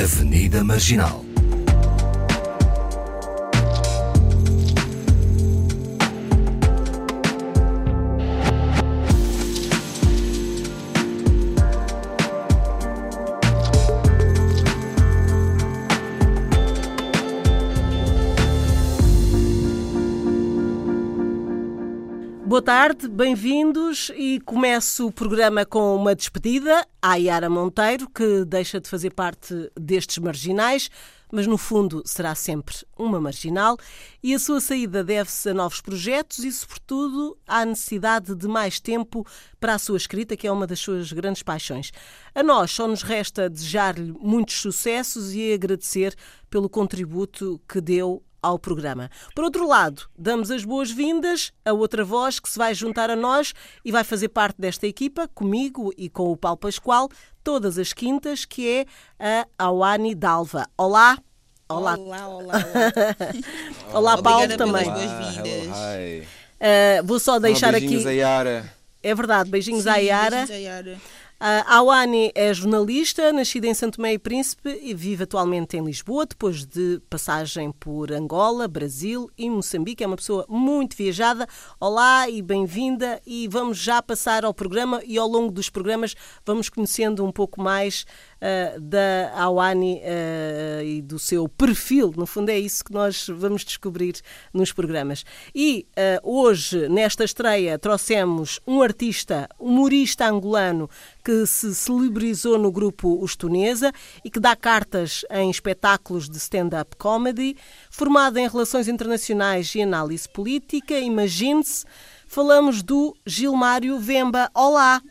Avenida Marginal. Boa tarde, bem-vindos e começo o programa com uma despedida à Yara Monteiro, que deixa de fazer parte destes marginais, mas no fundo será sempre uma marginal, e a sua saída deve-se a novos projetos e, sobretudo, à necessidade de mais tempo para a sua escrita, que é uma das suas grandes paixões. A nós só nos resta desejar-lhe muitos sucessos e agradecer pelo contributo que deu ao programa. Por outro lado, damos as boas-vindas a outra voz que se vai juntar a nós e vai fazer parte desta equipa, comigo e com o Paulo Pascoal, todas as quintas, que é a Awani Dalva. Olá! Olá, olá, olá. Olá, olá Paulo também. Uh, vou só deixar aqui. A Yara. É verdade, beijinhos Sim, à Yara. beijinhos à Yara. A Awani é jornalista, nascida em Santo Tomé e Príncipe e vive atualmente em Lisboa, depois de passagem por Angola, Brasil e Moçambique. É uma pessoa muito viajada. Olá e bem-vinda. E vamos já passar ao programa e ao longo dos programas vamos conhecendo um pouco mais uh, da Awani uh, e do seu perfil. No fundo, é isso que nós vamos descobrir nos programas. E uh, hoje, nesta estreia, trouxemos um artista, humorista angolano que se celebrizou no grupo Os Tunesa e que dá cartas em espetáculos de stand-up comedy, formado em Relações Internacionais e Análise Política. Imagine-se, falamos do Gilmário Vemba. Olá!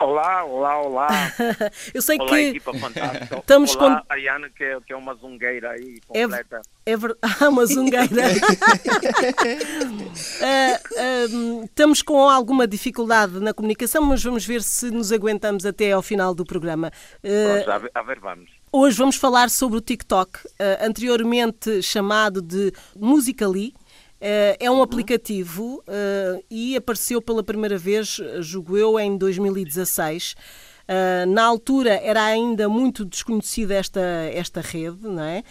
Olá, olá, olá. Eu sei olá, que equipa fantástica. estamos olá, com- Ariana, que é, que é uma zungueira aí, É, completa. é ver... Ah, uma zungueira. Ah, estamos com alguma dificuldade na comunicação, mas vamos ver se nos aguentamos até ao final do programa. Ah, Pronto, a ver, a ver, vamos. Hoje vamos falar sobre o TikTok, eh, anteriormente chamado de Musical.ly. Eh, é um aplicativo eh, e apareceu pela primeira vez, eh, julgo eu, em 2016. Eh, na altura era ainda muito desconhecida esta, esta rede, não é?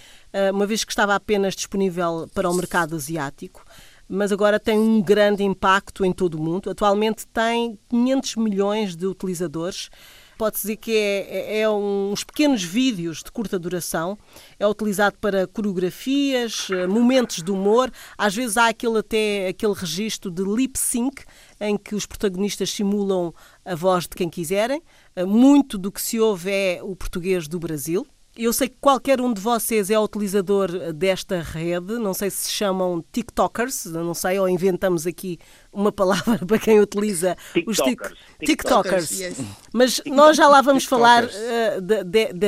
Uma vez que estava apenas disponível para o mercado asiático mas agora tem um grande impacto em todo o mundo. Atualmente tem 500 milhões de utilizadores. Pode-se dizer que é, é- é uns pequenos vídeos de curta duração. É utilizado para coreografias, eh, momentos de humor. Às vezes há aquele até aquele registro de lip sync em que os protagonistas simulam a voz de quem quiserem. Eh, Muito do que se ouve é o português do Brasil. Eu sei que qualquer um de vocês é utilizador desta rede, não sei se se chamam TikTokers, não sei, ou inventamos aqui uma palavra para quem utiliza os tik- TikTokers. TikTokers. TikTokers, yes. Mas nós já lá vamos falar TikTokers. eh, da, da- da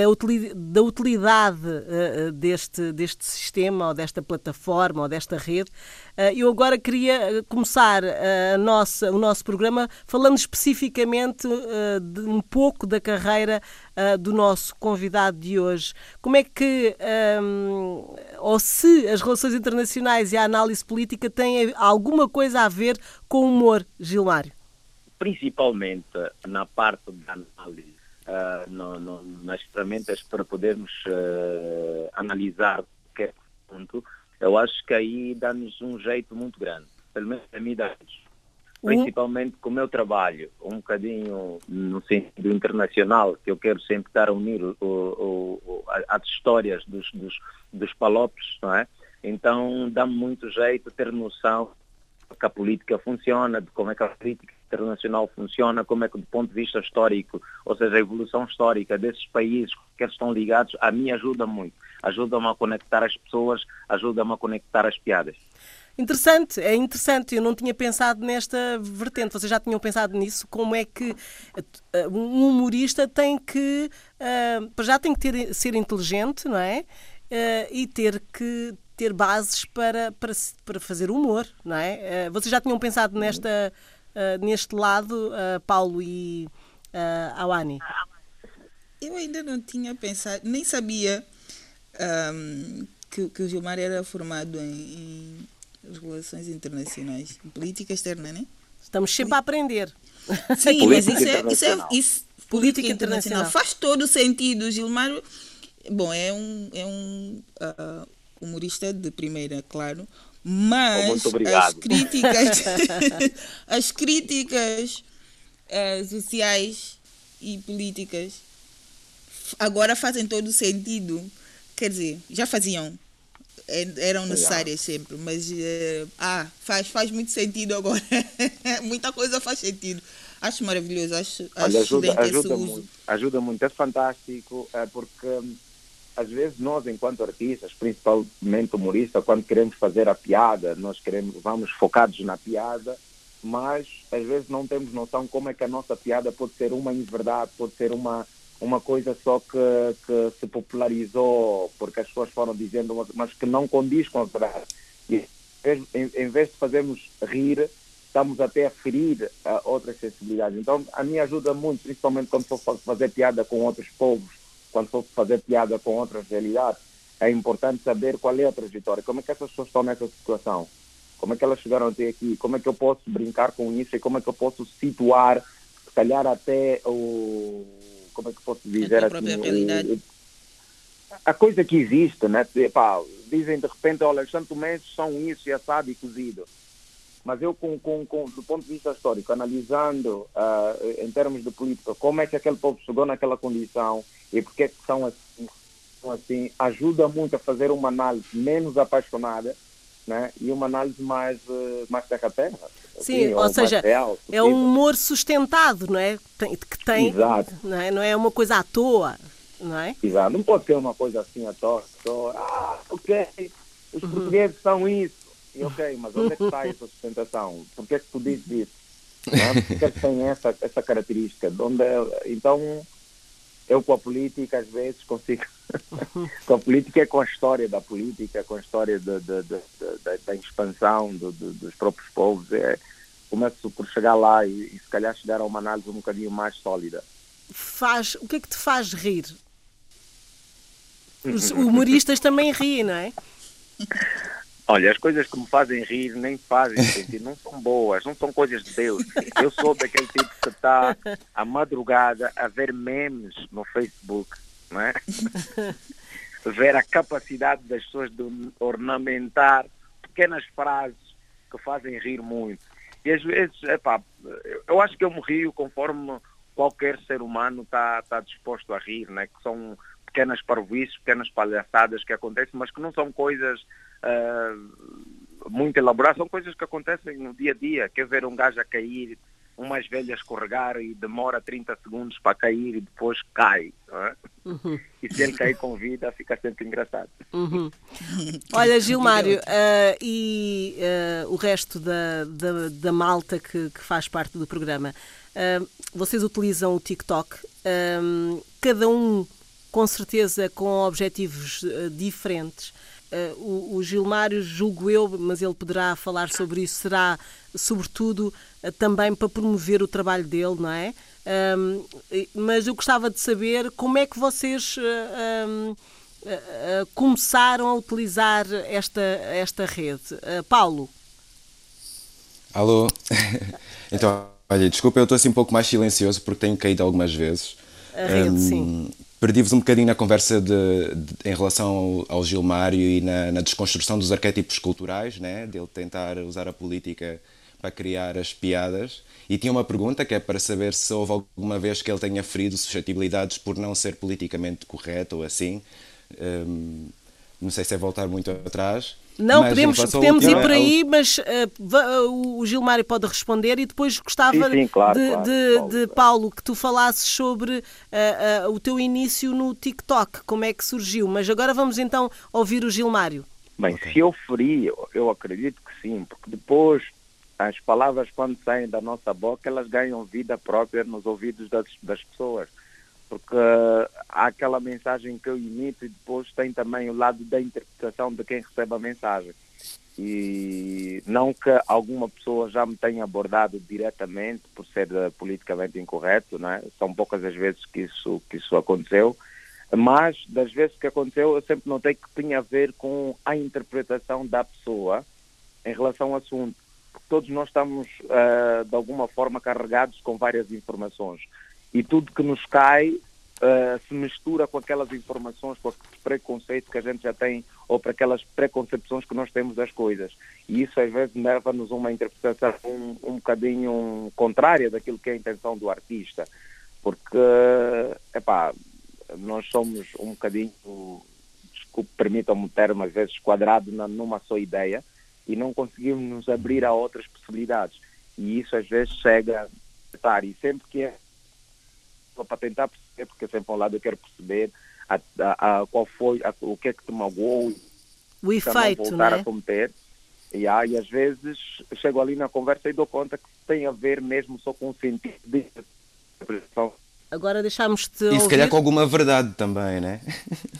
da utilidade eh, deste, deste sistema, ou desta plataforma, ou desta rede. Eh, eu agora queria eh, começar eh, nossa, o nosso programa falando especificamente de um pouco da carreira do nosso convidado de hoje. Como é que, ehm, ou se as relações internacionais e a análise política têm alguma coisa a ver com o humor, Gilmário? Principalmente na parte da análise, nas ferramentas para podermos analisar qualquer assunto, eu acho que aí dá-nos um jeito muito grande, pelo menos a mim dá-nos. Principalmente com o meu trabalho, um bocadinho no sentido internacional, que eu quero sempre estar a unir o- o- o- as histórias dos, dos, dos palopes, não é? Então dá-me muito jeito ter noção que a política funciona, de como é que a política internacional funciona, como é que do ponto de vista histórico, ou seja, a evolução histórica desses países que estão ligados, a mim ajuda muito. Ajuda-me a conectar as pessoas, ajuda-me a conectar as piadas. Interessante, é interessante. Eu não tinha pensado nesta vertente. Vocês já tinham pensado nisso? Como é que eh, um humorista tem que. eh, já tem que ter, ser inteligente, não é? Eh, e ter que ter bases para, para, para fazer humor, não é? Vocês já tinham pensado nesta, eh, neste lado, eh, Paulo e uh, Awani? Eu ainda não tinha pensado, nem sabia ahm, que, que o Gilmar era formado em, em relações internacionais, em política externa, né? Estamos sempre a aprender. Sim, Política mas isso é, isso é internacional. isso, Política internacional. Faz todo o sentido, Gilmar. bom, é um, é um uh, humorista de primeira, claro, mas as críticas, as críticas uh, sociais e políticas agora fazem todo sentido. Quer dizer, já faziam, eram necessárias sempre, mas uh, ah, faz, faz muito sentido agora. Muita coisa faz sentido. Acho maravilhoso, acho, Olha, acho ajuda, ajuda muito, ajuda muito, é fantástico, é porque às vezes nós, enquanto artistas, principalmente humoristas, quando queremos fazer a piada, nós queremos, vamos focados na piada, mas às vezes não temos noção como é que a nossa piada pode ser uma inverdade, pode ser uma uma coisa só que, que se popularizou porque as pessoas foram dizendo, mas que não condiz com a verdade. E em, em vez de fazermos rir, estamos até a ferir uh, outras sensibilidades. Então, a mim ajuda muito, principalmente quando for fazer piada com outros povos, quando for fazer piada com outras realidades, é importante saber qual é a trajetória, como é que essas pessoas estão nessa situação, como é que elas chegaram até aqui, como é que eu posso brincar com isso e como é que eu posso situar, se calhar até o como é que posso dizer assim, o, a coisa que existe, né? Pá, dizem de repente, olha, os santomenses são isso assado e cozido. Mas eu, com, com, com, do ponto de vista histórico, analisando uh, em termos de política, como é que aquele povo chegou naquela condição e porque é que são assim, são assim ajuda muito a fazer uma análise menos apaixonada né? e uma análise mais, uh, mais terra-terra. Sim, assim, ou, ou seja, real, é um humor sustentado, não é? Que tem, Exato. Não, é? não é uma coisa à toa, não é? Exato, não pode ser uma coisa assim à toa. toa. Ah, ok, os uhum. portugueses são isso. E ok, mas onde é que está essa sustentação? Por que é que tu dizes isso? Não Por que é que tem essa, essa característica? De onde é? Então, eu com a política às vezes consigo com a política é com a história da política com a história de, de, de, da expansão dos próprios povos é, começo por chegar lá e, e, se calhar chegar a uma análise um bocadinho mais sólida faz o que é que te faz rir os humoristas também riem não é Olha, as coisas que me fazem rir nem fazem sentido, não são boas, não são coisas de Deus. Eu sou daquele tipo que está à madrugada a ver memes no Facebook, não é? ver a capacidade das pessoas de ornamentar pequenas frases que fazem rir muito. E às vezes, epá, eu acho que eu me rio conforme qualquer ser humano está tá disposto a rir, né? que são pequenas parvoices, pequenas palhaçadas que acontecem, mas que não são coisas uh, muito elaboradas, são coisas que acontecem no dia a dia. Quer ver um gajo a cair, umas velhas escorregar e demora 30 segundos para cair e depois cai. É? Uhum. E se ele cair com vida, fica sempre engraçado. Uhum. Olha, Gilmário, uh, e uh, o resto da, da, da malta que, que, faz parte do programa, uh, vocês utilizam o TikTok, cada um com certeza com objetivos diferentes. Uh, o, o, Gilmário, julgo eu, mas ele poderá falar sobre isso, será sobretudo uh, também para promover o trabalho dele, não é? Um, mas eu gostava de saber como é que vocês um, começaram a utilizar esta, esta rede. Paulo? Alô? então, olha, desculpa, eu estou assim um pouco mais silencioso porque tenho caído algumas vezes. A rede, um, sim perdi-vos um bocadinho na conversa de, de, em relação ao, ao Gilmário e na, na, desconstrução dos arquétipos culturais, né? dele tentar usar a política para criar as piadas. E tinha uma pergunta que é para saber se houve alguma vez que ele tenha ferido suscetibilidades por não ser politicamente correto ou assim. Um, não sei se é voltar muito atrás. Não, mas podemos, podemos ir por aí, mas uh, o Gilmário pode responder e depois gostava sim, sim, claro, de, claro, de, Paulo, de, Paulo, que tu falasses sobre uh, uh, o teu início no TikTok, como é que surgiu. Mas agora vamos então ouvir o Gilmário. Bem, okay. se eu feri, eu, eu acredito que sim, porque depois as palavras quando saem da nossa boca, elas ganham vida própria nos ouvidos das, das pessoas porque há aquela mensagem que eu imito e depois tem também o lado da interpretação de quem recebe a mensagem. E não que alguma pessoa já me tenha abordado diretamente por ser uh, politicamente incorreto, né? são poucas as vezes que isso, que isso aconteceu, mas das vezes que aconteceu eu sempre notei que tinha a ver com a interpretação da pessoa em relação ao assunto. Porque todos nós estamos uh, de alguma forma carregados com várias informações e tudo que nos cai uh, se mistura com aquelas informações, com aqueles preconceitos que a gente já tem ou para aquelas preconcepções que nós temos das coisas. E isso às vezes leva-nos a uma interpretação um, um bocadinho contrária daquilo que é a intenção do artista. Porque, epá, nós somos um bocadinho, desculpe, permitam-me o termo, às vezes quadrado na, numa só ideia e não conseguimos nos abrir a outras possibilidades. E isso às vezes chega a estar. E sempre que é para tentar perceber, porque sempre ao lado eu quero perceber a, a, a qual foi, a, o que é que te magoou o efeito, voltar né? a cometer. E, ah, e às vezes chego ali na conversa e dou conta que tem a ver mesmo só com o sentido de interpretação Agora deixámos-te. E se calhar com alguma verdade também, né?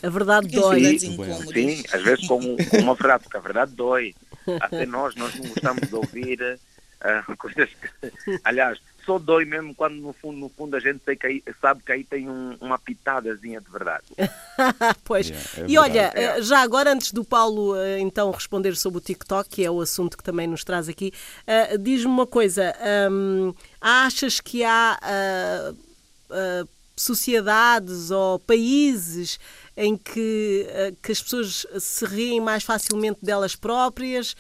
A verdade dói. Sim, sim às vezes com, com, uma verdade, porque a verdade dói. Até nós, nós não gostamos de ouvir uh, coisas que. Aliás, só dói mesmo quando no fundo, no fundo a gente que aí, sabe que aí tem um, uma pitadazinha de verdade. pois. Yeah, é e olha, é. já agora, antes do Paulo eh, então responder sobre o TikTok, que é o assunto que também nos traz aqui, uh, diz-me uma coisa: um, achas que há. Uh, uh, sociedades ou países em que, uh, que as pessoas se riem mais facilmente delas próprias?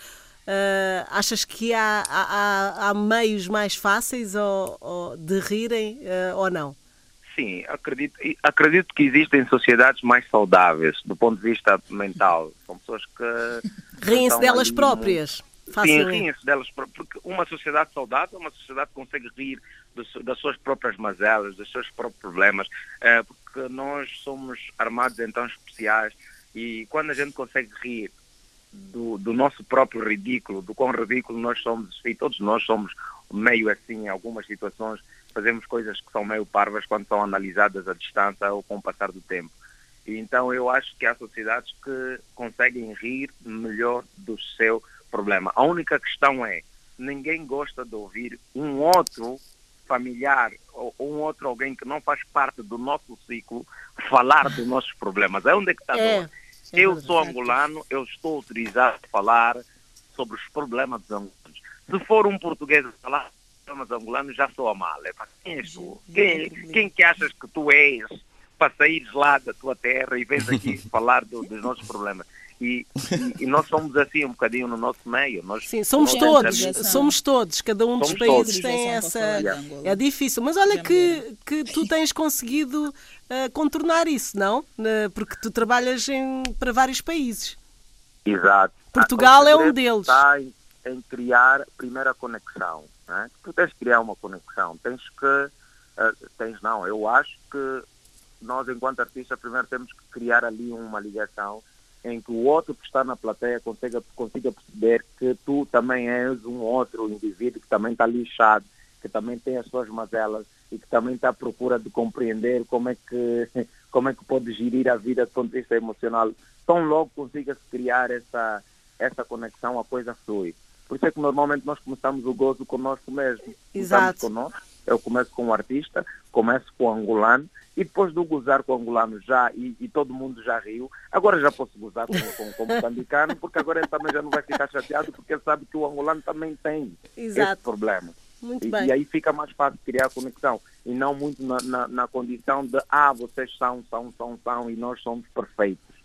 Uh, achas que há, há, há, meios mais fáceis ou, ou de rirem ou não? Sim, acredito, acredito que existem sociedades mais saudáveis do ponto de vista mental. São pessoas que. Riem-se delas próprias. Sim, riem-se delas próprias. Porque uma sociedade saudável é uma sociedade que consegue rir das suas próprias mazelas, dos seus próprios problemas, é, porque nós somos armados então especiais e quando a gente consegue rir do, do, nosso próprio ridículo, do quão ridículo nós somos, e todos nós somos meio assim em algumas situações, fazemos coisas que são meio parvas quando são analisadas à distância ou com o passar do tempo. E então eu acho que há sociedades que conseguem rir melhor do seu problema. A única questão é, ninguém gosta de ouvir um outro familiar ou, ou, um outro alguém que não faz parte do nosso ciclo falar dos nossos problemas. É onde é que está é, é Eu sou angolano, eu estou autorizado a falar sobre os problemas dos angolanos. Se for um português a falar sobre os problemas angolanos, já sou a mal. É, quem és tu? Quem, quem que achas que tu és para sair lá da tua terra e vens aqui falar do, dos nossos problemas? E, e, e, nós somos assim um bocadinho no nosso meio. Nós, Sim, somos todos, somos todos, cada um dos países tem essa. É difícil, mas olha que, que tu tens conseguido uh, contornar isso, não? Uh, porque tu trabalhas em, para vários países. Exato. Portugal é um deles. Está em, em criar primeira conexão. Né? Tu tens que criar uma conexão, tens que. Uh, tens não, eu acho que nós, enquanto artistas, primeiro temos que criar ali uma ligação em que o outro que está na plateia consiga, consiga perceber que tu também és um outro indivíduo que também está lixado, que também tem as suas mazelas e que também está à procura de compreender como é que, como é que pode gerir a vida do ponto de vista emocional. Tão logo consiga-se criar essa, essa conexão, a coisa flui. Por isso é que normalmente nós começamos o gozo conosco mesmo. Exato. Conosco, eu começo com o artista, começo com o angolano, e depois de gozar com o angolano já, e, e, todo mundo já riu, agora já posso gozar com, com, com o moçambicano, porque agora ele também já não vai ficar chateado, porque ele sabe que o angolano também tem Exato. esse problema. Muito e, bem. e aí fica mais fácil criar conexão, e não muito na, na, na condição de, ah, vocês são, são, são, são, e nós somos perfeitos.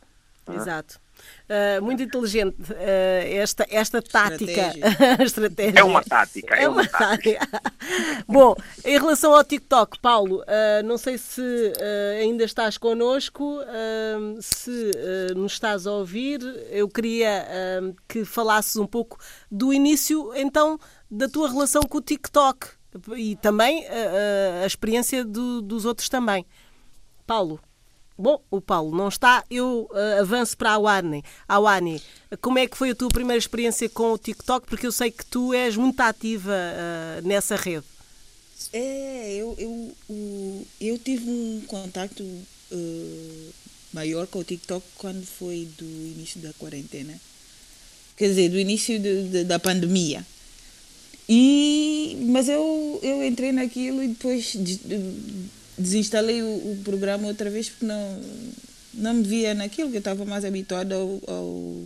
Exato. Uh, muito inteligente uh, esta, esta tática. Estratégia. É uma tática. É, é uma, uma tática. Bom, em relação ao TikTok, Paulo, uh, não sei se ainda estás connosco, se nos estás a ouvir, eu queria que falasses um pouco do início, então, da tua relação com o TikTok e também a experiência do, dos outros também. Paulo. Bom, o Paulo não está, eu uh, avanço para a Wani. A Wani, como é que foi a tua primeira experiência com o TikTok? Porque eu sei que tu és muito ativa uh, nessa rede. É, eu, eu, eu, tive um contato uh, maior com o TikTok quando foi do início da quarentena. Quer dizer, do início de, de, da pandemia. E, mas eu, eu entrei naquilo e depois de, desinstalei o, o, programa outra vez porque não, não me via naquilo, que eu estava mais habituada ao, ao,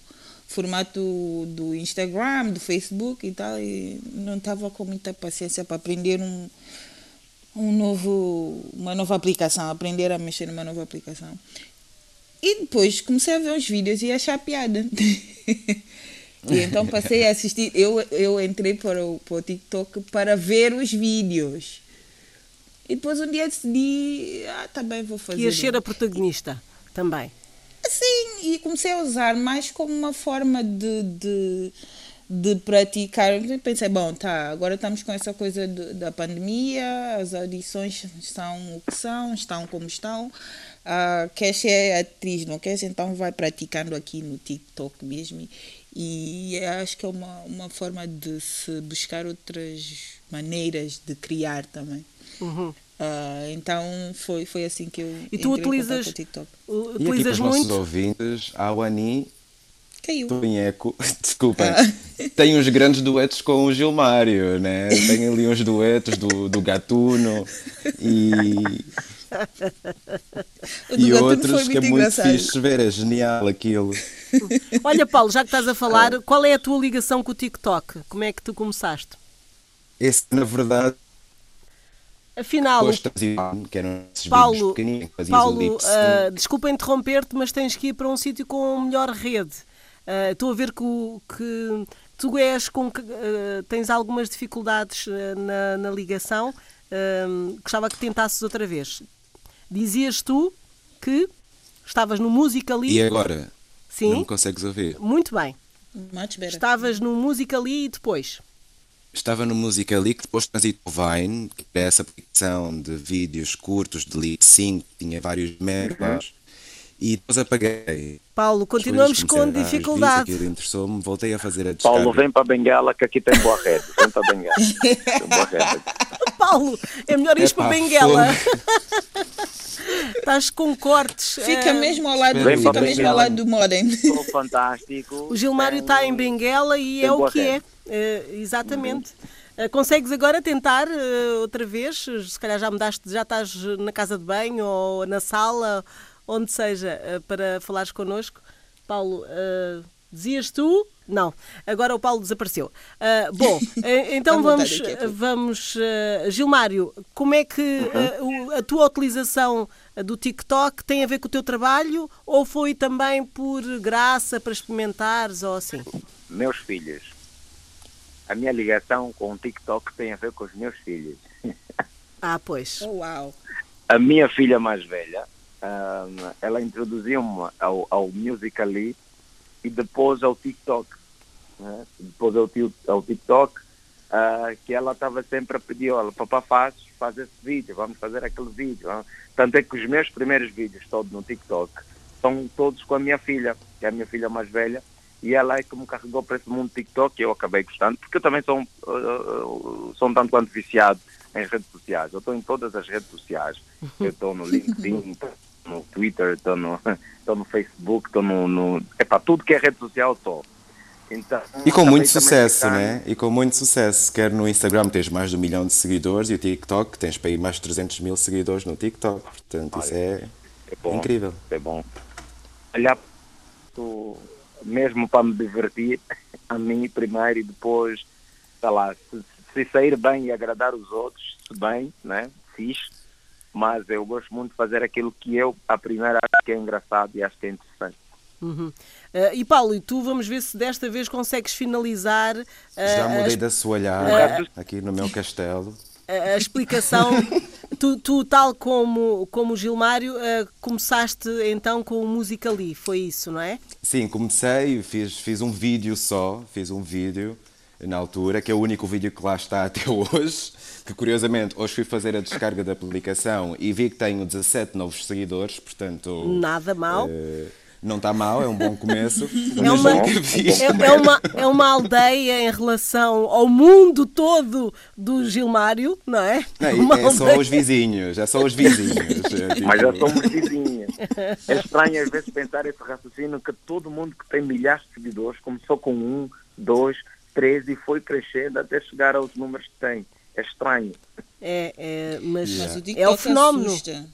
formato do Instagram, do Facebook e tal, e não estava com muita paciência para aprender um, um novo, uma nova aplicação, aprender a mexer numa nova aplicação. E depois comecei a ver os vídeos e achar piada. e então passei a assistir. Eu, eu entrei para o, para o TikTok para ver os vídeos. E depois um dia decidi, ah, também tá vou fazer. E a ser a protagonista também. Sim, e comecei a usar mais como uma forma de, de, de praticar. Pensei, bom, tá, agora estamos com essa coisa de, da pandemia, as audições estão o que são, estão como estão. Uh, queres ser atriz, não queres? Então vai praticando aqui no TikTok mesmo. E acho que é uma, uma forma de se buscar outras maneiras de criar também. Uhum. Uh, então foi, foi assim que eu. E tu utilizas, o TikTok. utilizas e aqui para os muito? nossos ouvintes, a Wani Caiu. Estou em eco. Desculpa. Ah. Tem uns grandes duetos com o Gilmário, né? Tem ali uns duetos do, do Gatuno e. e outros que é muito engraçado. fixe ver, é genial aquilo. Olha, Paulo, já que estás a falar, ah. qual é a tua ligação com o TikTok? Como é que tu começaste? Esse, na verdade, Afinal, Paulo, Paulo uh, desculpa interromper-te, mas tens que ir para um sítio com melhor rede. Uh, estou a ver que, que tu és com uh, tens algumas dificuldades na, na, ligação. gostava que tentasses outra vez. Dizias tu que estavas no Musical.ly. E agora? Sim. Não me consegues ouvir? Muito bem. Estavas no Musical.ly e depois? Estava no Musical.ly que depois transitou o Vine, que é essa aplicação de vídeos curtos de lip sync, tinha vários megas, e depois apaguei. Paulo, continuamos com dificuldade. Aquilo interessou-me, voltei a fazer a descarga. Paulo, vem para a Bengala que aqui tem boa rede. Vem para a Bengala. tem boa rede. Paulo, é melhor ir para a Bengala. Estás com cortes. Fica é... mesmo ao lado, fica mesmo ao lado do modem. Estou fantástico. O Gilmário está em Benguela e é o que é. é. exatamente. Uhum. Consegues agora tentar uh, outra vez? Se calhar já mudaste, já estás na casa de banho ou na sala, onde seja, uh, para falares connosco. Paulo, uh, dizias tu? Não, agora o Paulo desapareceu. Uh, bom, então vamos, vamos uh, Gilmário, como é que uh, a tua utilização do TikTok tem a ver com o teu trabalho ou foi também por graça para experimentares ou assim? Meus filhos. A minha ligação com o TikTok tem a ver com os meus filhos. Ah, pois. Oh, uau. A minha filha mais velha, ela introduziu-me ao, ao Musical.ly e depois ao TikTok né? depois ao, ao TikTok, uh, que ela estava sempre a pedir, olha, papá faz, faz esse vídeo, vamos fazer aquele vídeo. Tanto é que os meus primeiros vídeos todos no TikTok são todos com a minha filha, que é a minha filha mais velha, e ela é que me carregou para esse mundo TikTok e eu acabei gostando, porque eu também sou, uh, sou um tanto quanto viciado em redes sociais. Eu estou em todas as redes sociais. Eu estou no LinkedIn, no Twitter, estou no, no Facebook, estou no, no... para tudo que é rede social estou. Então, e com muito sucesso, né? E com muito sucesso. Quer no Instagram tens mais de um milhão de seguidores e o TikTok tens para ir mais de 300 mil seguidores no TikTok. Portanto, Olha, isso é, é bom, incrível. É bom. Olhar mesmo para me divertir, a mim primeiro e depois, sei lá, se, se sair bem e agradar os outros, se bem, né? Fixe. Mas eu gosto muito de fazer aquilo que eu, a primeira, acho que é engraçado e acho que é interessante. Uhum. Uh, e Paulo, e tu vamos ver se desta vez consegues finalizar. Uh, Já mudei da soalhar uh, aqui no meu castelo. A, explicação, tu, tu, tal como, como o Gilmário, começaste então com o Musicali, foi isso, não é? Sim, comecei, fiz, fiz um vídeo só, fiz um vídeo na altura, que é o único vídeo que lá está até hoje, que curiosamente hoje fui fazer a descarga da publicação e vi que tenho 17 novos seguidores, portanto... Nada mal. Uh, não está mal, é um bom começo. É uma, é, é, uma, é uma aldeia em relação ao mundo todo do Gilmário, não é? Não, é, é só os vizinhos, é só os vizinhos. É tipo... Mas já somos vizinhos. É estranho às vezes pensar esse raciocínio que todo mundo que tem milhares de seguidores começou com um, dois, três e foi crescendo até chegar aos números que tem. É estranho. É, é mas, yeah. mas o é o fenómeno. Assusta.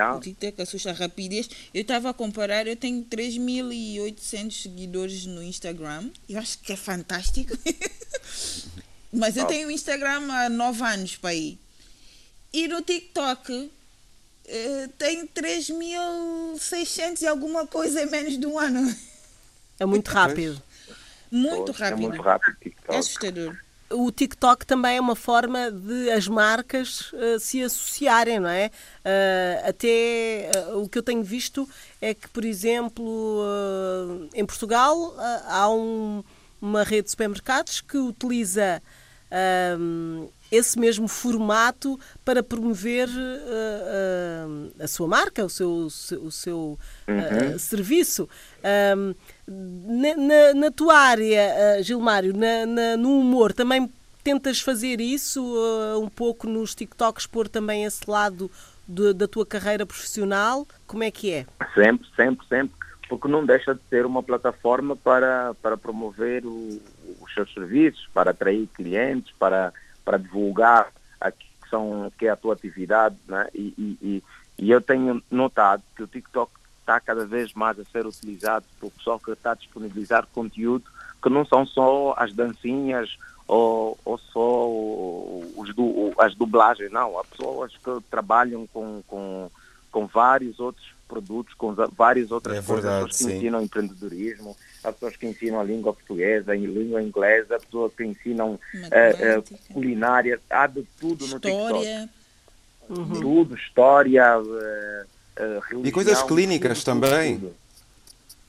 A, o TikTok assusta a rapidez. Eu estava a comparar, eu tenho 3.800 seguidores no Instagram. Eu acho que é fantástico. Mas eu tenho Instagram há 9 anos para aí. E no TikTok uh, tem 3.600 e alguma coisa em menos de um ano. É muito rápido. Muito rápido. É muito rápido. TikTok. É assustador o TikTok também é uma forma de as marcas uh, se associarem, não é? Uh, até uh, o que eu tenho visto é que, por exemplo, em Portugal há um, uma rede de supermercados que utiliza esse mesmo formato para promover a sua marca, o seu, o seu uhum. serviço. Na, na, tua área, uh, Gilmário, na, na, no humor, também tentas fazer isso uh, um pouco nos TikToks, pôr também esse lado de, da tua carreira profissional? Como é que é? Sempre, sempre, sempre. Porque não deixa de ser uma plataforma para, para promover o, os seus serviços, para atrair clientes, para, para divulgar aqui que, são, que é a tua atividade. Né? E, e, e, eu tenho notado que o TikTok está cada vez mais a ser utilizado pelo pessoal que está a disponibilizar conteúdo que não são só as dancinhas ou, ou só os du, as dublagens, não. Há pessoas que trabalham com, com, com vários outros produtos, com várias outras é coisas, verdade, pessoas que ensinam empreendedorismo, há pessoas que ensinam a língua portuguesa, em língua inglesa, pessoas que ensinam uh, uh, culinária, há de tudo história. no TikTok. Uhum. Tudo, história, uh, religião, e coisas clínicas tudo, também. Tudo.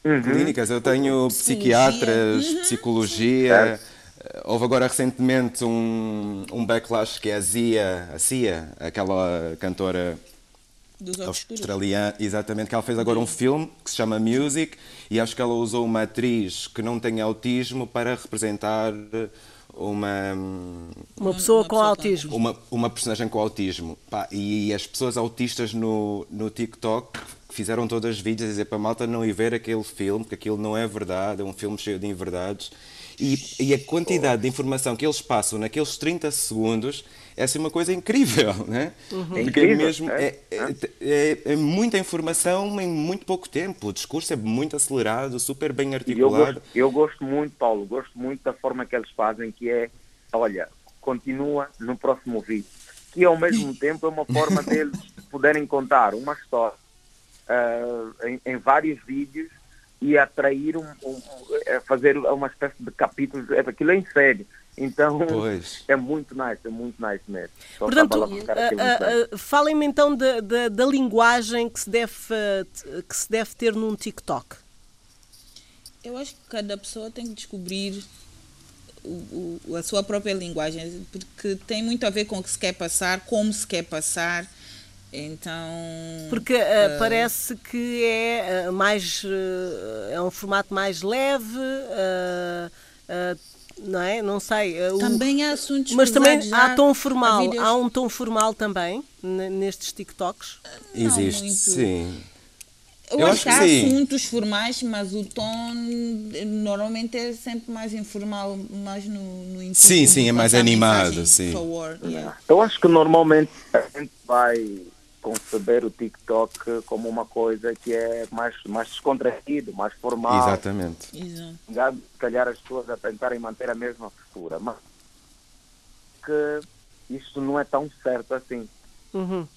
Uhum. Clínicas, eu tenho psiquiatras, uhum. psicologia. Eh, houve agora recentemente um, um backlash que é a Zia, a Cia, aquela cantora australiana, exatamente, que ela fez agora um filme que se chama Music e acho que ela usou uma atriz que não tem autismo para representar uma uma pessoa uma com pessoa autismo. uma, uma personagem com autismo. Pá, e as pessoas autistas no, no TikTok fizeram todas as vídeos a dizer para a malta não ir ver aquele filme porque aquilo não é verdade é um filme cheio de inverdades e, e a quantidade de informação que eles passam naqueles 30 segundos é assim uma coisa incrível, né? Uhum. É incrível. Mesmo, é, é, é, é, muita informação em muito pouco tempo. O discurso é muito acelerado, super bem articulado. Eu gosto, eu gosto muito, Paulo, gosto muito da forma que eles fazem, que é, olha, continua no próximo vídeo. Que ao mesmo tempo é uma forma deles poderem contar uma história uh, em, em vários vídeos e atrair um, um, fazer uma espécie de capítulos, é, aquilo é em sério. Então pois. é muito nice, é muito nice mesmo. Só Portanto, uh, uh, falem-me então da, da, da, linguagem que se, deve, que se deve ter num TikTok. Eu acho que cada pessoa tem que descobrir o, o, a sua própria linguagem, porque tem muito a ver com o que se quer passar, como se quer passar. Então. Porque uh, uh, parece que é uh, mais. é um formato mais leve, não é? Não sei. também há assuntos Mas também há tom formal. Há, vídeos... há, um tom formal também nestes TikToks? Existe, muito. sim. Eu, Eu acho que há sim. assuntos formais, mas o tom normalmente é sempre mais informal, mais no, no Sim, sim, é mais animado, sim. Forward, yeah. Eu acho que normalmente a gente vai conceber o TikTok como uma coisa que é mais, mais descontraído, mais formal. Exatamente. Exato. Se calhar as pessoas a tentarem manter a mesma postura, mas que isso não é tão certo assim. Uhum.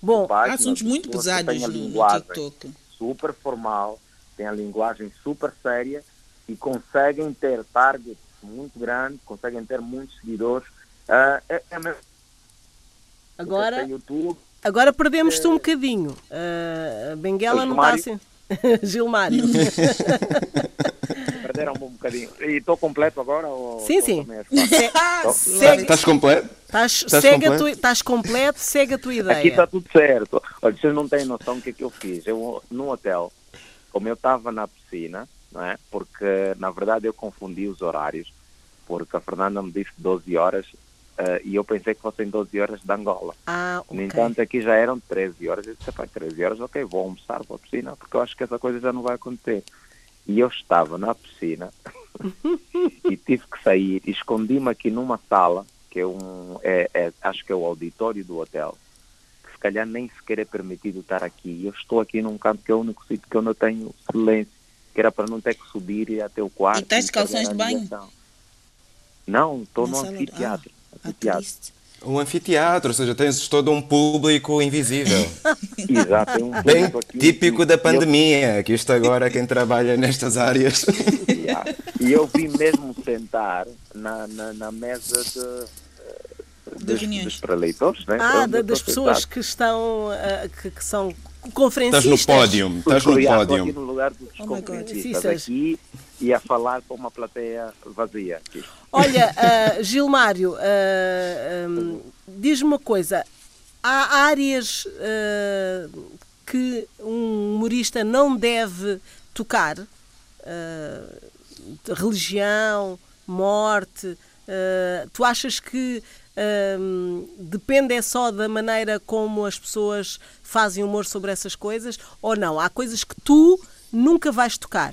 Bom, há assuntos muito pesados no, no TikTok. Super formal, tem a linguagem super séria e conseguem ter targets muito grandes, conseguem ter muitos seguidores. Uh, é, é mesmo. Agora, YouTube, Agora perdemos-te um bocadinho. Uh, a Benguela não está assim. Gilmário. Perderam um bocadinho. E estou completo agora? Ou sim, sim. Estás completo? Estás, segue completo? estás completo, segue a tua ideia. Aqui está tudo certo. Olha, vocês não têm noção do que é que eu fiz. Eu, no hotel, como eu estava na piscina, não é? porque na verdade eu confundi os horários, porque a Fernanda me disse 12 horas Uh, e eu pensei que fossem 12 horas de Angola. Ah, okay. No entanto, aqui já eram 13 horas. Eu disse, 13 horas, ok, vou almoçar, vou à piscina, porque eu acho que essa coisa já não vai acontecer. E eu estava na piscina e tive que sair escondi-me aqui numa sala, que é um, é, é, acho que é o auditório do hotel, que se calhar nem sequer é permitido estar aqui. Eu estou aqui num canto que é o único sítio que eu não tenho silêncio, que era para não ter que subir e ir até o quarto. E de calções de banho? Não, estou no anfiteatro. Ah, triste. Um anfiteatro, ou seja, tens todo um público invisível. Exato, um Bem típico da pandemia, eu... que isto agora quem trabalha nestas áreas. Yeah. E eu vi mesmo sentar na, na, na mesa de, dos, dos preleitores, né? Ah, da, das pessoas que estão, uh, que, que, são conferencistas. Estás no pódio, estás no pódio. no lugar dos oh conferencistas aqui e a falar com uma plateia vazia. Aqui. Olha, uh, Gilmário, uh, um, diz-me uma coisa. Há áreas uh, que um humorista não deve tocar? religião, morte. tu achas que depende é só da maneira como as pessoas fazem humor sobre essas coisas ou não? Há coisas que tu nunca vais tocar.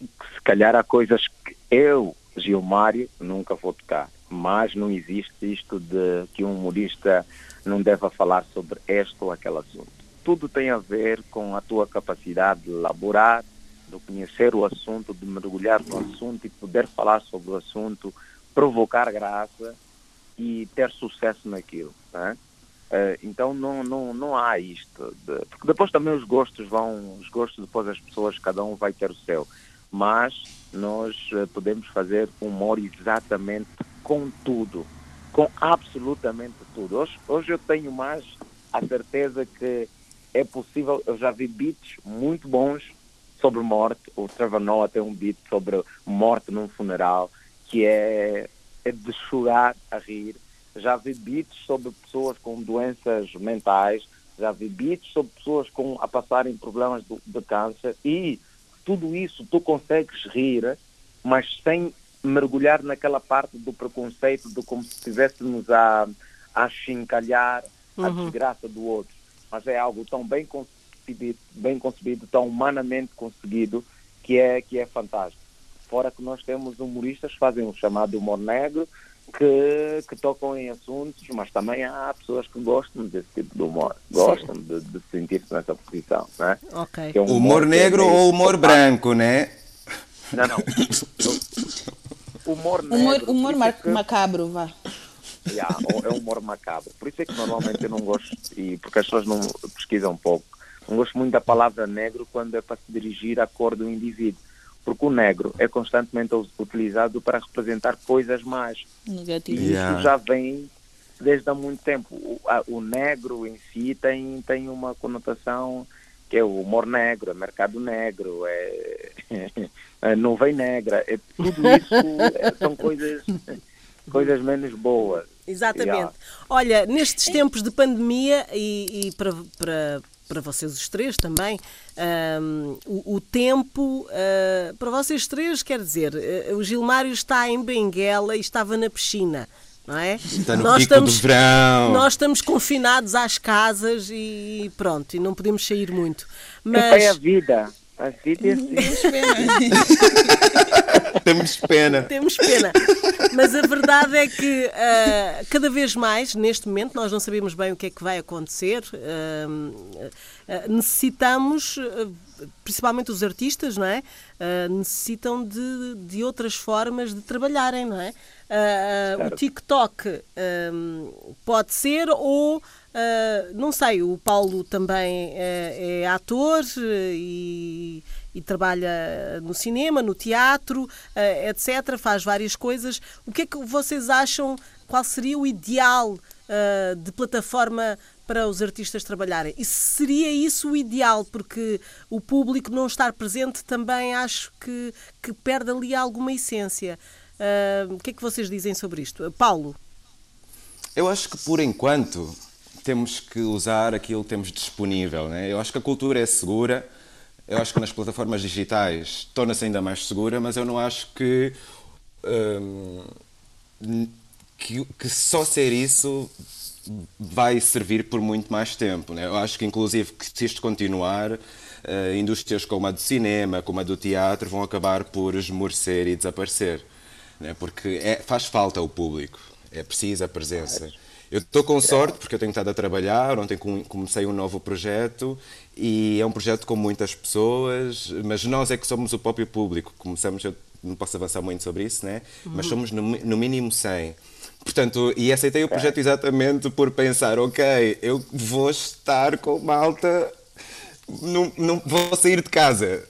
Sim se calhar há coisas que eu, Gilmário, nunca vou tocar, mas não existe isto de que um humorista não deva falar sobre este ou aquele assunto. Tudo tem a ver com a tua capacidade de elaborar, de conhecer o assunto, de mergulhar no assunto e poder falar sobre o assunto, provocar graça e ter sucesso naquilo. Né? então não, não, não há isto. Porque depois também os gostos vão, os gostos depois as pessoas, cada um vai ter o seu mas nós eh, podemos fazer humor exatamente com tudo, com absolutamente tudo. Hoje, hoje eu tenho mais a certeza que é possível, eu já vi beats muito bons sobre morte, o Trevor Noah tem um beat sobre morte num funeral, que é, é de chorar a rir. Já vi beats sobre pessoas com doenças mentais, já vi beats sobre pessoas com, a passarem problemas de, de câncer. E tudo isso tu consegues rir, mas sem mergulhar naquela parte do preconceito, de como se estivéssemos a, a chincalhar uhum. a desgraça do outro. Mas é algo tão bem concebido, bem concebido, tão humanamente conseguido, que é, que é fantástico. Fora que nós temos humoristas que fazem o chamado humor negro, que, que tocam em assuntos, mas também há pessoas que gostam desse tipo de humor, gostam de, de sentir-se nessa posição. Né? Okay. É um humor, humor negro é ou humor branco, né? Não, não. humor negro. Humor, humor mar que... macabro, vá. Yeah, é um humor macabro. Por isso é que normalmente eu não gosto, e porque as pessoas não pesquisam um pouco, não gosto muito da palavra negro quando é para se dirigir à cor do indivíduo porque o negro é constantemente utilizado para representar coisas mais. Negativas. E isso já vem desde há muito tempo. O, a, o, negro em si tem, tem uma conotação que é o humor negro, é mercado negro, é, é nuvem negra, é, tudo isso é, são coisas, coisas menos boas. Exatamente. Yeah. Olha, nestes tempos de pandemia e, e para, para, para vocês os três também, um, o, o, tempo, uh, para vocês três, quer dizer, uh, o Gilmário está em Benguela e estava na piscina. Não é? Está no nós estamos, do verão. Nós estamos confinados às casas e pronto, e não podemos sair muito. Mas... É a vida. A vida é assim. Temos pena. Temos pena. Mas a verdade é que uh, cada vez mais, neste momento, nós não sabemos bem o que é que vai acontecer. Uh, uh, necessitamos, principalmente os artistas, não é? necessitam de, de outras formas de trabalharem, não é? o TikTok pode ser ou Uh, não sei, o Paulo também é, é ator e, e, trabalha no cinema, no teatro, uh, etc. Faz várias coisas. O que é que vocês acham? Qual seria o ideal uh, de plataforma para os artistas trabalharem? E seria isso o ideal? Porque o público não estar presente também acho que, que perde ali alguma essência. o que é que vocês dizem sobre isto? Paulo? Eu acho que por enquanto temos que usar aquilo que temos disponível. Né? Eu acho que a cultura é segura, eu acho que nas plataformas digitais torna-se ainda mais segura, mas eu não acho que, hum, que, que, só ser isso vai servir por muito mais tempo. Né? Eu acho que, inclusive, que se isto continuar, uh, indústrias como a do cinema, como a do teatro, vão acabar por esmorecer e desaparecer. Né? Porque é, faz falta o público, é preciso a presença. Eu estou com sorte porque eu tenho estado a trabalhar, ontem comecei um novo projeto e é um projeto com muitas pessoas, mas nós é que somos o próprio público. Começamos, eu não posso avançar muito sobre isso, né? Uhum. mas somos no, no mínimo 100. Portanto, e aceitei o projeto exatamente por pensar, ok, eu vou estar com malta, não, não vou sair de casa.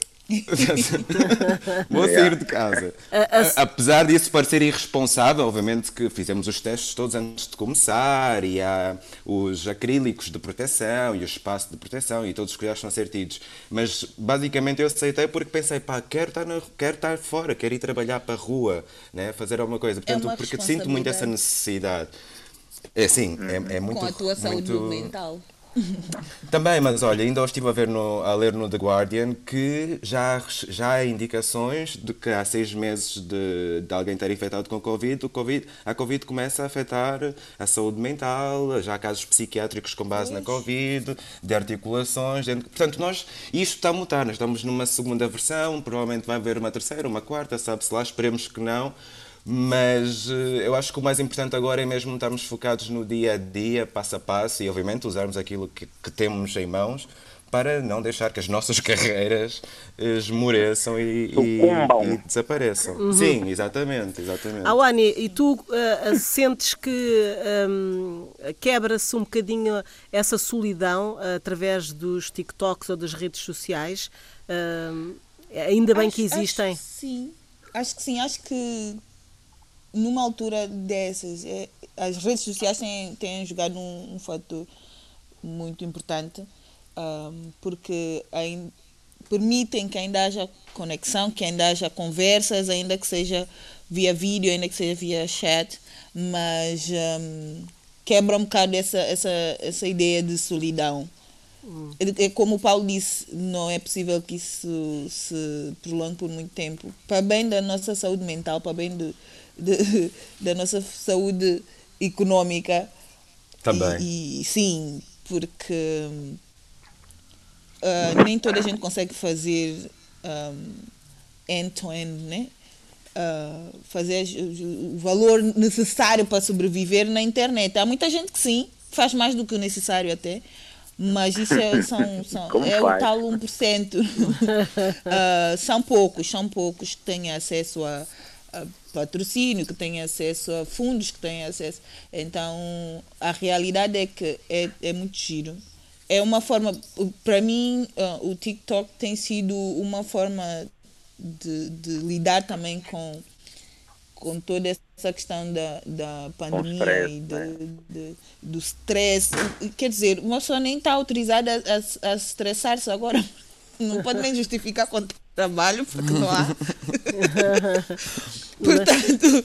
Vou sair de casa. Apesar disso parecer irresponsável, obviamente que fizemos os testes todos antes de começar e há os acrílicos de proteção e o espaço de proteção e todos os cuidados são certidos. Mas basicamente eu aceitei porque pensei, pá, quero estar, na, quero estar fora, quero ir trabalhar para a rua, né? fazer alguma coisa. Portanto, é porque sinto muito essa necessidade. É sim, é, é muito. Com a tua saúde muito... mental. Também, mas olha, ainda estive a, ver no, a ler no The Guardian que já, já há indicações de que há seis meses de, de alguém ter infectado com Covid, o COVID, a Covid começa a afetar a saúde mental, já há casos psiquiátricos com base na Covid, de articulações. De, portanto, nós, isto está a mutar, nós estamos numa segunda versão, provavelmente vai haver uma terceira, uma quarta, sabe-se lá, esperemos que não mas eh, eu acho que o mais importante agora é mesmo estarmos focados no dia a dia, passo a passo, e obviamente usarmos aquilo que, que temos em mãos para não deixar que as nossas carreiras esmoreçam e, e, e desapareçam. Uhum. Sim, exatamente, exatamente. Awani, e tu uh, sentes que um, quebra-se um bocadinho essa solidão uh, através dos TikToks ou das redes sociais? Uh, ainda bem acho, que existem. Acho que sim, acho que sim, acho que numa altura dessas, é, as redes sociais têm, têm jogado um, um fator muito importante um, porque ainda, permitem que ainda haja conexão, que ainda haja conversas, ainda que seja via vídeo, ainda que seja via chat, mas um, quebra um bocado essa, essa, essa ideia de solidão. Hum. É, é como o Paulo disse, não é possível que isso se prolongue por muito tempo. Para bem da nossa saúde mental, para bem de, da nossa saúde económica. Também. E, e sim, porque uh, nem toda a gente consegue fazer um, end-to-end, né? Uh, fazer o valor necessário para sobreviver na internet. Há muita gente que sim, faz mais do que o necessário até, mas isso é, são, são, é o tal 1%. uh, são poucos, são poucos que têm acesso a, a patrocínio, que têm acesso a fundos, que têm acesso. Então, a realidade é que é, é muito giro. É uma forma, para mim, uh, o TikTok tem sido uma forma de, de, lidar também com, com toda essa questão da, da pandemia stress, e de, né? de, do stress. Quer dizer, uma pessoa nem está autorizada a, a, a estressar-se agora. Não pode nem justificar com trabalho, porque não há. Portanto,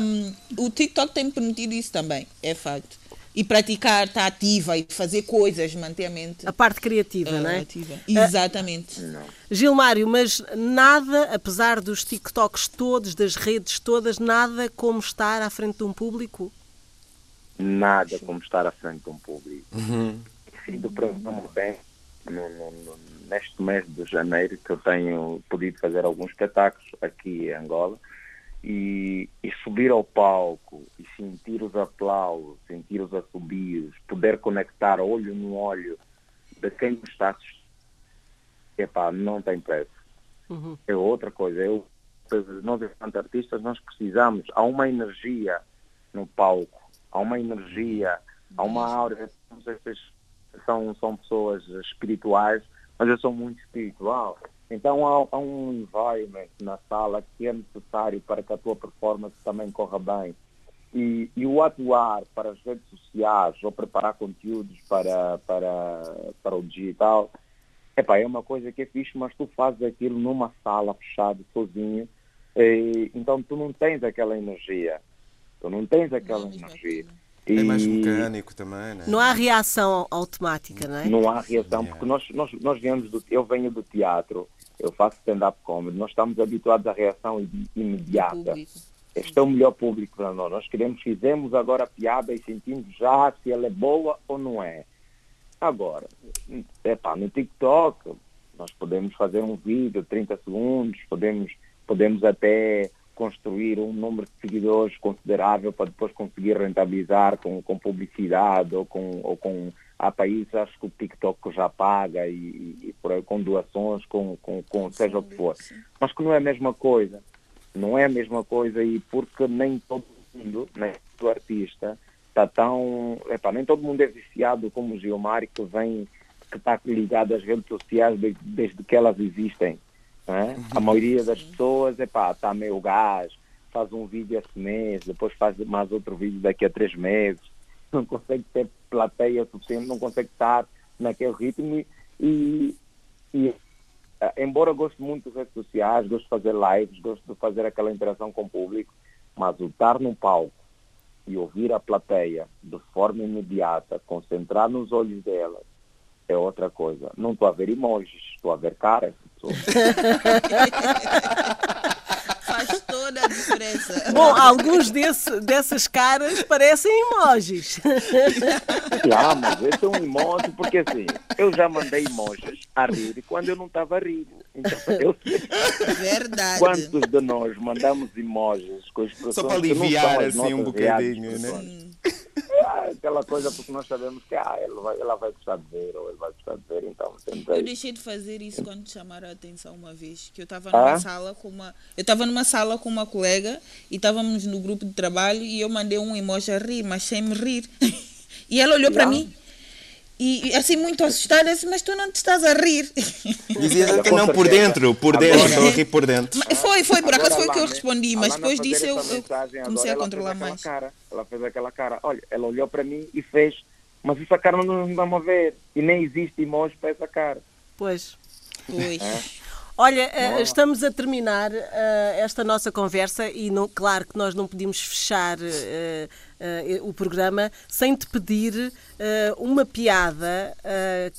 um, o TikTok tem permitido isso também, é facto. E praticar, estar tá ativa e fazer coisas, manter a mente. A parte criativa, uh, não é? Ativa. Exatamente. Uh, Gilmário, mas nada, apesar dos TikToks todos, das redes todas, nada como estar à frente de um público? Nada como estar à frente de um público. Uhum. Sido provando bem no, no, no, neste mês de janeiro que eu tenho podido fazer alguns espetáculos aqui em Angola e, e, subir ao palco e sentir os aplausos, sentir os assobios, poder conectar olho no olho de quem me está assistindo, epá, não tem preço. Uhum. É outra coisa. Eu, nós, enquanto artistas, nós precisamos, há uma energia no palco, há uma energia, há uma aura, são, são pessoas espirituais, mas eu sou muito espiritual então há, há, um environment na sala que é necessário para que a tua performance também corra bem. E, e o atuar para as redes sociais ou preparar conteúdos para, para, para o digital, epá, é uma coisa que é fixe, mas tu fazes aquilo numa sala fechada, sozinho, e, então tu não tens aquela energia. Tu não tens aquela não, energia. É mais mecânico também, né? Não há reação automática, não é? Não há reação, porque nós, nós, nós viemos do, eu venho do teatro eu faço stand-up comedy, nós estamos habituados à reação imediata. Este é o melhor público para nós. Nós queremos, fizemos agora a piada e sentimos já se ela é boa ou não é. Agora, epá, no TikTok, nós podemos fazer um vídeo, 30 segundos, podemos, podemos até construir um número de seguidores considerável para depois conseguir rentabilizar com, com publicidade ou com, ou com há países, acho que o TikTok já paga e, e, por, com doações, com, com, com seja o que for. Mas que não é a mesma coisa. Não é a mesma coisa e porque nem todo mundo, nem do artista está tão. Epá, nem todo mundo é viciado como o Gilmar, que vem, que está ligado às redes sociais desde, desde que elas existem. É? A maioria das pessoas está meio gás, faz um vídeo esse mês, depois faz mais outro vídeo daqui a três meses, não consegue ter plateia suficiente, não consegue estar naquele ritmo e, e eh, embora goste muito de redes sociais, gosto de fazer lives, gosto de fazer aquela interação com o público, mas o estar num palco e ouvir a plateia de forma imediata, concentrar nos olhos dela, é outra coisa. Não estou a ver emojis, estou a ver caras. Faz toda a diferença. Bom, alguns desse, dessas caras parecem emojis. Ah, mas esse é um emoji, porque assim, eu já mandei emojis a rir quando eu não estava a rir. Então, eu sei. Verdade. Quantos de nós mandamos emojis com expressões Só para aliviar assim um bocadinho, né? É aquela coisa porque nós sabemos que ah, ela, vai, ela vai gostar de ver ou ele vai gostar de ver, então Eu deixei de fazer isso quando te chamaram a atenção uma vez, que eu estava numa ah? sala com uma. Eu estava numa sala com uma colega e estávamos no grupo de trabalho e eu mandei um emoji a rir, mas sem me rir. e ela olhou para mim e assim muito assustada, disse, mas tu não te estás a rir. Dizia que não por dentro, por dentro, estou a rir por dentro. Foi, foi, por acaso foi o que eu respondi, mas depois disso eu, eu comecei a controlar mais. Cara, ela fez aquela cara, olha, ela olhou para mim e fez, mas essa cara não dá a ver. E nem existe emoji para essa cara. Pois. Pois. É? Olha, uh, estamos a terminar uh, esta nossa conversa e, não, claro, que nós não podíamos fechar uh, o programa sem te pedir uma piada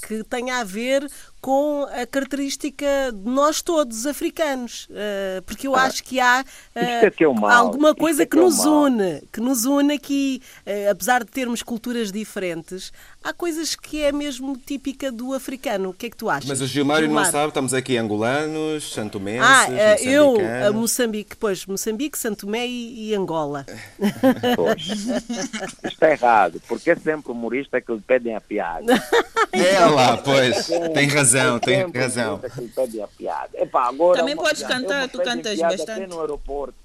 que tenha a ver com a característica de nós todos africanos, uh, porque eu ah, acho que há uh, é é alguma coisa que, que, nos une, que nos une aqui, uh, apesar de termos culturas diferentes, há coisas que é mesmo típica do africano. O que é que tu achas? Mas o Gilmário Gilmar? não sabe, estamos aqui angolanos, santomenses, Ah, eu, a Moçambique, pois, Moçambique, Santomé e, e Angola. Pois, está errado, porque é sempre o humorista que lhe pedem a piada. É lá, pois, tem razão razão, tem razão. Epá, agora Também podes cantar, tu cantas bastante. no aeroporto.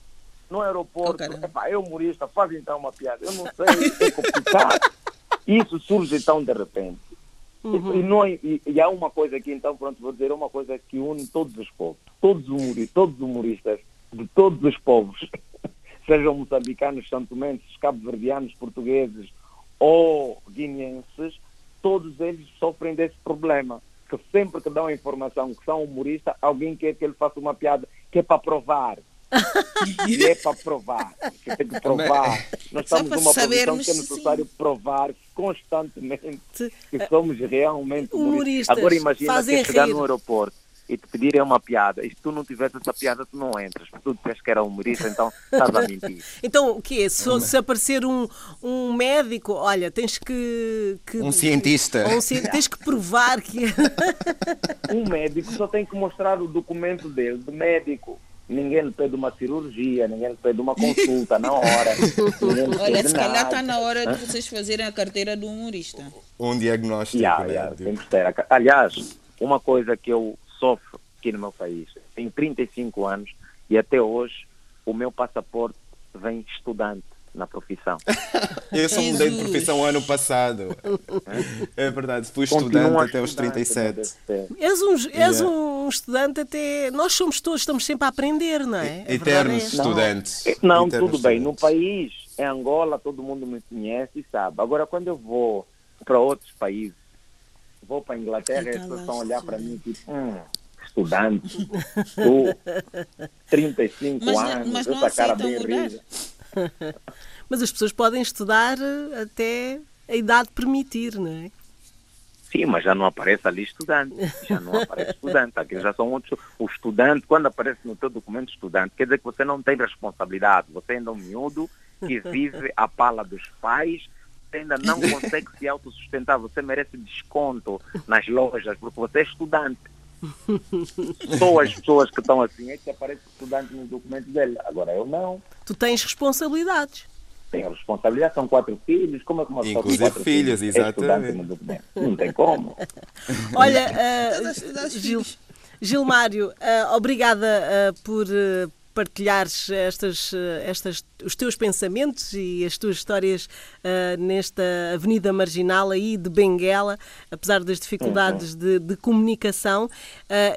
No aeroporto, oh, epá, eu humorista, faz então uma piada. Eu não sei, é complicado. Isso surge então de repente. Uhum. E, não, e, e, há uma coisa aqui, então, pronto, vou dizer uma coisa que une todos os povos, todos os humoristas, todos os humoristas de todos os povos, sejam moçambicanos, santomenses, cabo-verdianos, portugueses ou guineenses, todos eles sofrem desse problema que sempre que dão a informação que são humorista, alguém quer que ele faça uma piada que é para provar. e é para provar. Que tem que provar. Nós estamos numa posição que é necessário sim. provar constantemente que somos realmente humoristas. Agora imagina que chegar no aeroporto e te pedirem uma piada, e se tu não tivesse essa piada, tu não entras. Tu disseste que era humorista, então estás a mentir. então, o quê? Se, se aparecer um, um médico, olha, tens que. que um cientista. Um, tens que provar que. um médico só tem que mostrar o documento dele, de médico. Ninguém lhe pede uma cirurgia, ninguém lhe pede uma consulta na hora. Olha, se calhar está na hora de vocês fazerem a carteira do humorista. Um diagnóstico. Yeah, yeah, tem que ter. Aliás, uma coisa que eu sofro aqui no meu país. Tenho 35 anos e até hoje o meu passaporte vem estudante na profissão. Eu só mudei de profissão ano passado. É verdade, fui estudante até os 37. És um, és yeah. um estudante até. Nós somos todos, estamos sempre a aprender, não é? é Eternos estudantes. Não, não Eternos tudo bem. No país, em Angola, todo mundo me conhece e sabe. Agora, quando eu vou para outros países, vou para a Inglaterra e as pessoas estão a olhar para mim tipo, hum, estudante, tu, 35 mas, anos, mas essa cara bem rija. Mas as pessoas podem estudar até a idade permitir, não é? Sim, mas já não aparece ali estudante. Já não aparece estudante. Aqui já são outros. O estudante, quando aparece no teu documento estudante, quer dizer que você não tem responsabilidade. Você ainda é um miúdo que vive a pala dos pais você ainda não consegue se autossustentar, você merece desconto nas lojas, porque você é estudante. Só as pessoas que estão assim é que aparece estudante no documento dele. Agora eu não. Tu tens responsabilidades. Tenho responsabilidade, são quatro filhos, como é que uma pessoa Inclusive quatro filhos, filhos exatamente. É não tem como. Olha, uh, Gil, Gilmário, uh, obrigada uh, por partilhares estas, estas, os teus pensamentos e as tuas histórias uh, nesta Avenida Marginal aí de Benguela, apesar das dificuldades de, de comunicação. Uh,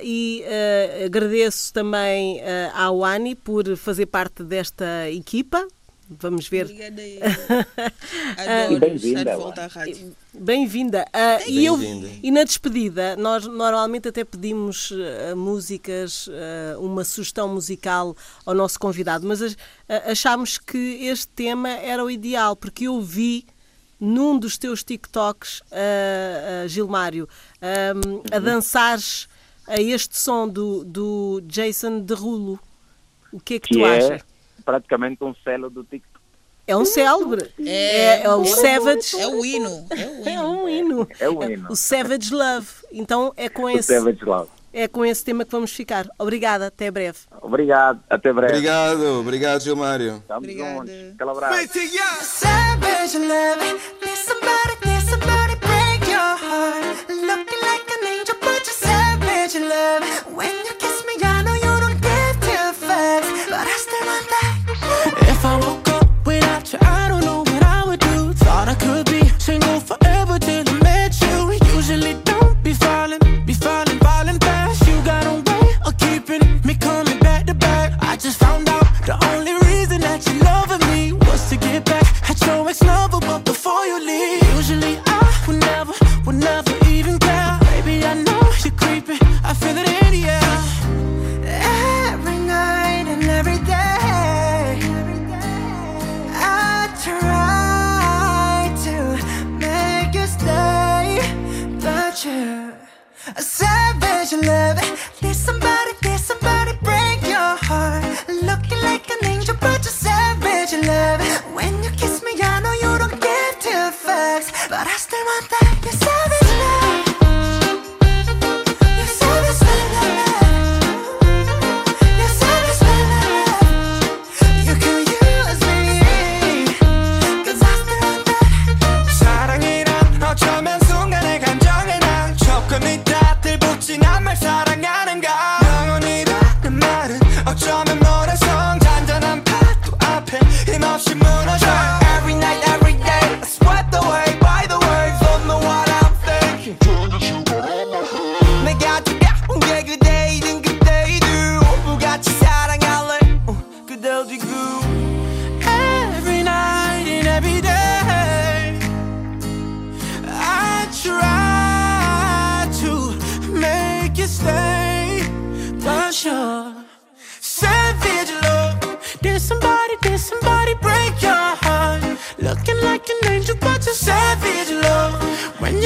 e uh, agradeço também ao Ani por fazer parte desta equipa, Vamos ver. Obrigada. Adoro bem-vinda. volta à rádio. Bem-vinda. Uh, e, eu, e na despedida, nós normalmente até pedimos uh, músicas, uh, uma sugestão musical ao nosso convidado, mas achámos que este tema era o ideal, porque eu vi num dos teus TikToks, Gilmário, um, a uhum. dançares a este som do, do Jason Derulo. O que é que, que tu é... achas? Praticamente um selo do TikTok. É um célebre. É, é, é o Savage. É o hino. É, o hino. é um hino. É o hino. O Savage Love. Então é com esse. O Savage Love. É com esse tema que vamos ficar. Obrigada, até breve. Obrigado, até breve. Obrigado, obrigado, Gilmário. Estamos juntos. Aquele abraço. Savage love, there's somebody, there's somebody break your heart. Looking like an angel, but you're savage love. When you When love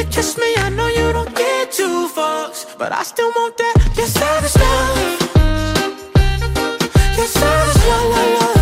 you kiss me I know you don't get two fucks But I still want that, your savage love Your savage love, love,